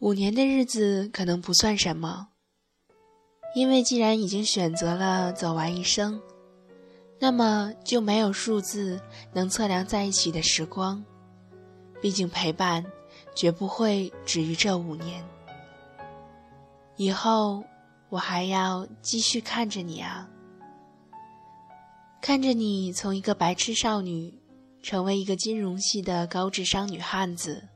五年的日子可能不算什么，因为既然已经选择了走完一生，那么就没有数字能测量在一起的时光。毕竟陪伴绝不会止于这五年。以后我还要继续看着你啊，看着你从一个白痴少女，成为一个金融系的高智商女汉子。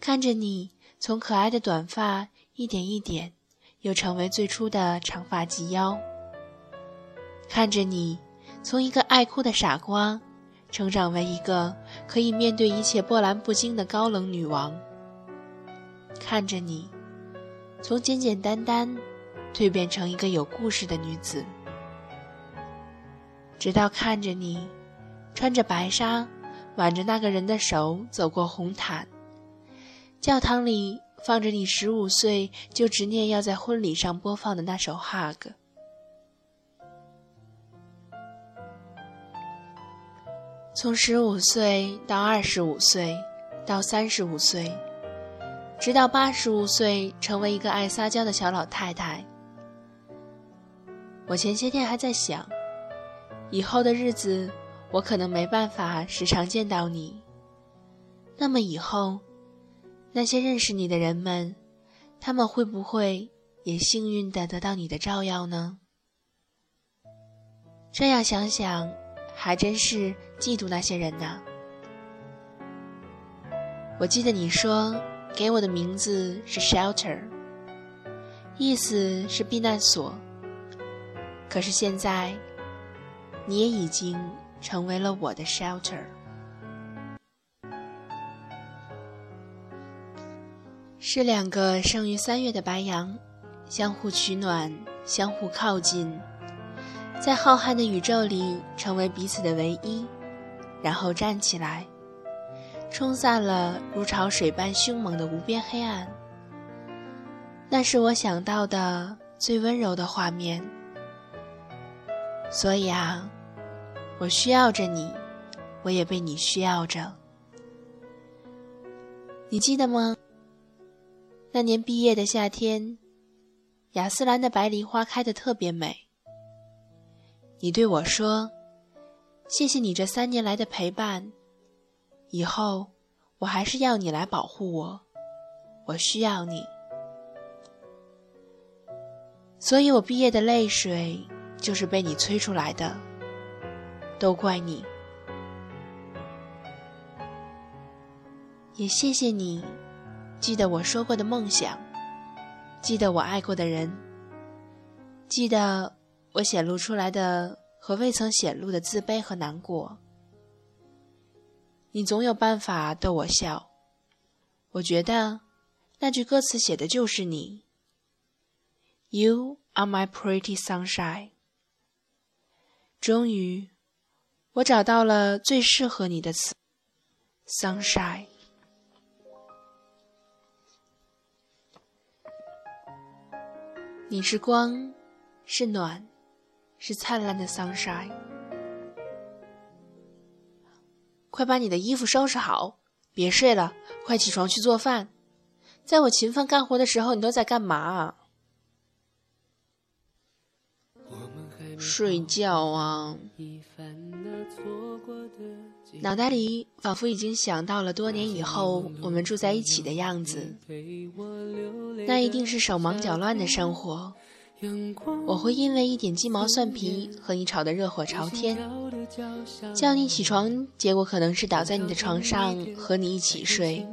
看着你从可爱的短发一点一点，又成为最初的长发及腰。看着你从一个爱哭的傻瓜，成长为一个可以面对一切波澜不惊的高冷女王。看着你从简简单单蜕变成一个有故事的女子，直到看着你穿着白纱，挽着那个人的手走过红毯。教堂里放着你十五岁就执念要在婚礼上播放的那首《Hug》。从十五岁到二十五岁，到三十五岁，直到八十五岁，成为一个爱撒娇的小老太太。我前些天还在想，以后的日子，我可能没办法时常见到你。那么以后。那些认识你的人们，他们会不会也幸运的得到你的照耀呢？这样想想，还真是嫉妒那些人呢。我记得你说给我的名字是 shelter，意思是避难所。可是现在，你也已经成为了我的 shelter。是两个生于三月的白羊，相互取暖，相互靠近，在浩瀚的宇宙里成为彼此的唯一，然后站起来，冲散了如潮水般凶猛的无边黑暗。那是我想到的最温柔的画面。所以啊，我需要着你，我也被你需要着。你记得吗？那年毕业的夏天，雅斯兰的白梨花开得特别美。你对我说：“谢谢你这三年来的陪伴，以后我还是要你来保护我，我需要你。”所以，我毕业的泪水就是被你催出来的，都怪你。也谢谢你。记得我说过的梦想，记得我爱过的人，记得我显露出来的和未曾显露的自卑和难过。你总有办法逗我笑，我觉得那句歌词写的就是你。You are my pretty sunshine。终于，我找到了最适合你的词，sunshine。你是光，是暖，是灿烂的 sunshine。快把你的衣服收拾好，别睡了，快起床去做饭。在我勤奋干活的时候，你都在干嘛？睡觉啊。脑袋里仿佛已经想到了多年以后我们住在一起的样子，那一定是手忙脚乱的生活。我会因为一点鸡毛蒜皮和你吵得热火朝天，叫你起床，结果可能是倒在你的床上和你一起睡。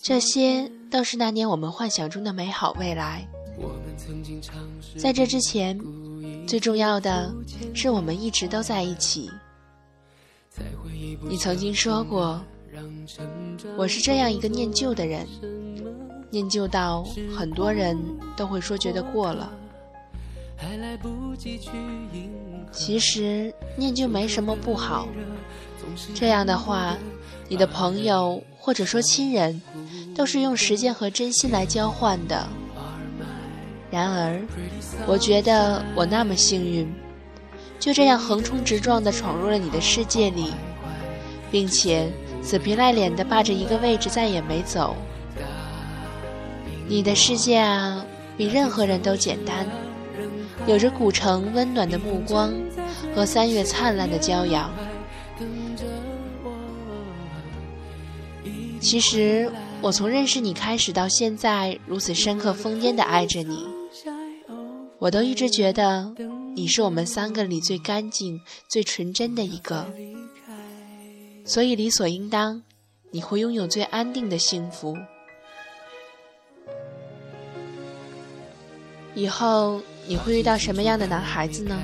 这些都是那年我们幻想中的美好未来。在这之前，最重要的是我们一直都在一起。你曾经说过，我是这样一个念旧的人，念旧到很多人都会说觉得过了。其实念旧没什么不好，这样的话，你的朋友或者说亲人，都是用时间和真心来交换的。然而，我觉得我那么幸运。就这样横冲直撞地闯入了你的世界里，并且死皮赖脸地霸着一个位置再也没走。你的世界啊，比任何人都简单，有着古城温暖的目光和三月灿烂的骄阳。其实，我从认识你开始到现在，如此深刻疯癫的爱着你，我都一直觉得你是我们三个里最干净、最纯真的一个，所以理所应当，你会拥有最安定的幸福。以后你会遇到什么样的男孩子呢？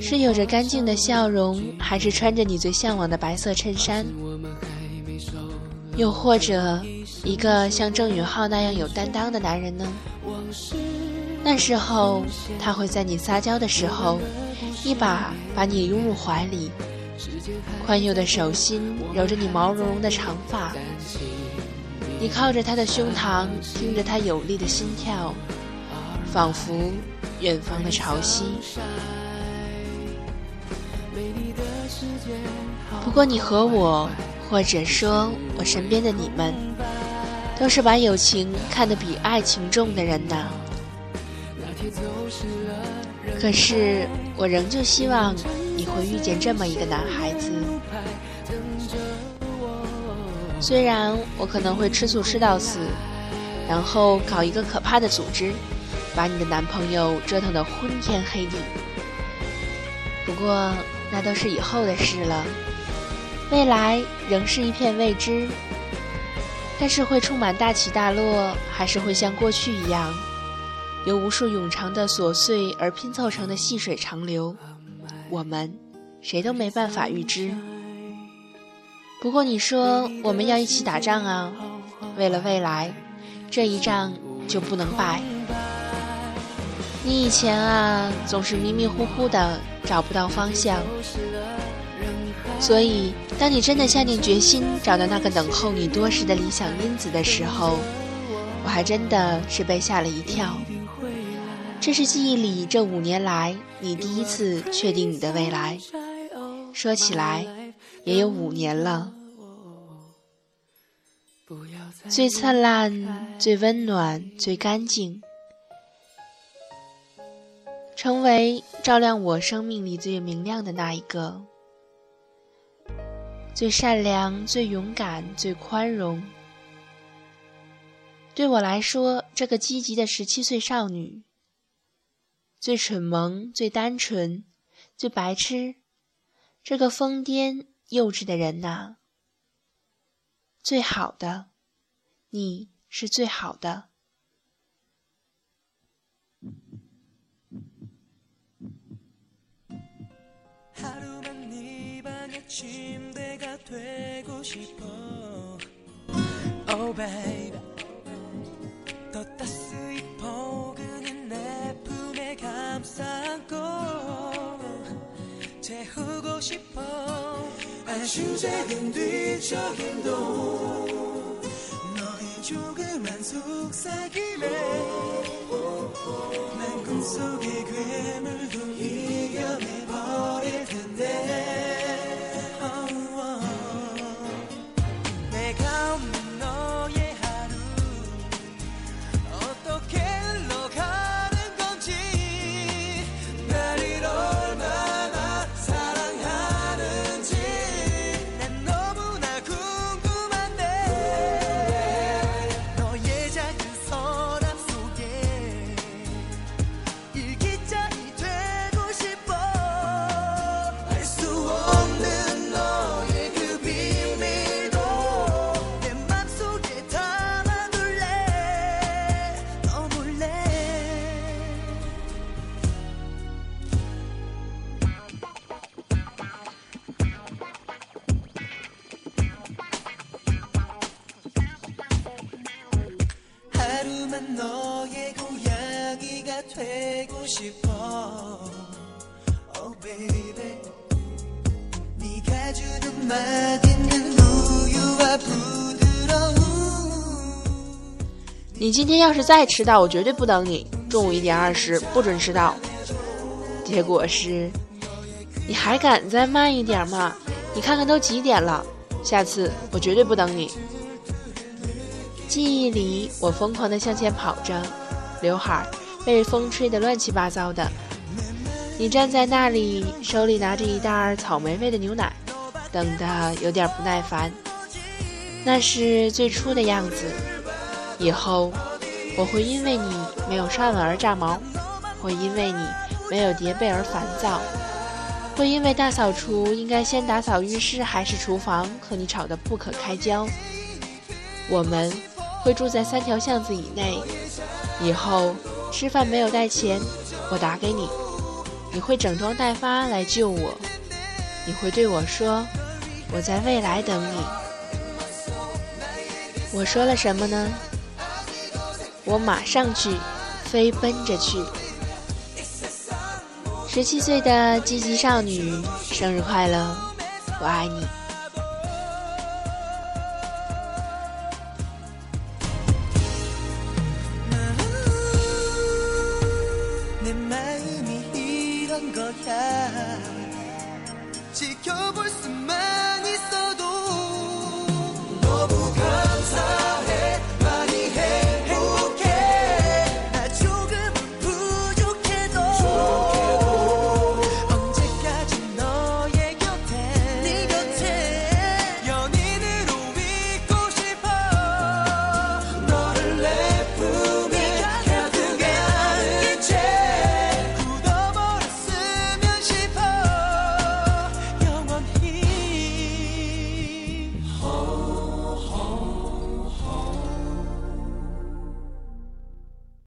是有着干净的笑容，还是穿着你最向往的白色衬衫？又或者一个像郑允浩那样有担当的男人呢？往事那时候他会在你撒娇的时候，一把把你拥入怀里，宽幼的手心揉着你毛茸茸的长发，你靠着他的胸膛，听着他有力的心跳。仿佛远方的潮汐。不过你和我，或者说我身边的你们，都是把友情看得比爱情重的人呐。可是我仍旧希望你会遇见这么一个男孩子。虽然我可能会吃醋吃到死，然后搞一个可怕的组织。把你的男朋友折腾得昏天黑地，不过那都是以后的事了。未来仍是一片未知，但是会充满大起大落，还是会像过去一样，由无数冗长的琐碎而拼凑成的细水长流，我们谁都没办法预知。不过你说我们要一起打仗啊，为了未来，这一仗就不能败。你以前啊，总是迷迷糊糊的，找不到方向。所以，当你真的下定决心找到那个等候你多时的理想因子的时候，我还真的是被吓了一跳。这是记忆里这五年来你第一次确定你的未来。说起来，也有五年了。最灿烂、最温暖、最干净。成为照亮我生命里最明亮的那一个，最善良、最勇敢、最宽容。对我来说，这个积极的十七岁少女，最蠢萌、最单纯、最白痴，这个疯癫幼稚的人呐，最好的，你是最好的。 싶어. 아주 작은 뒤척임도. 너의 조그만 속삭임에 난 꿈속의 괴물도 이 你今天要是再迟到，我绝对不等你。中午一点二十不准迟到。结果是，你还敢再慢一点吗？你看看都几点了，下次我绝对不等你。记忆里，我疯狂的向前跑着，刘海被风吹得乱七八糟的。你站在那里，手里拿着一袋草莓味的牛奶，等得有点不耐烦。那是最初的样子。以后，我会因为你没有刷碗而炸毛，会因为你没有叠被而烦躁，会因为大扫除应该先打扫浴室还是厨房和你吵得不可开交。我们。会住在三条巷子以内。以后吃饭没有带钱，我打给你，你会整装待发来救我。你会对我说：“我在未来等你。”我说了什么呢？我马上去，飞奔着去。十七岁的积极少女，生日快乐！我爱你。 거야. 지켜볼 수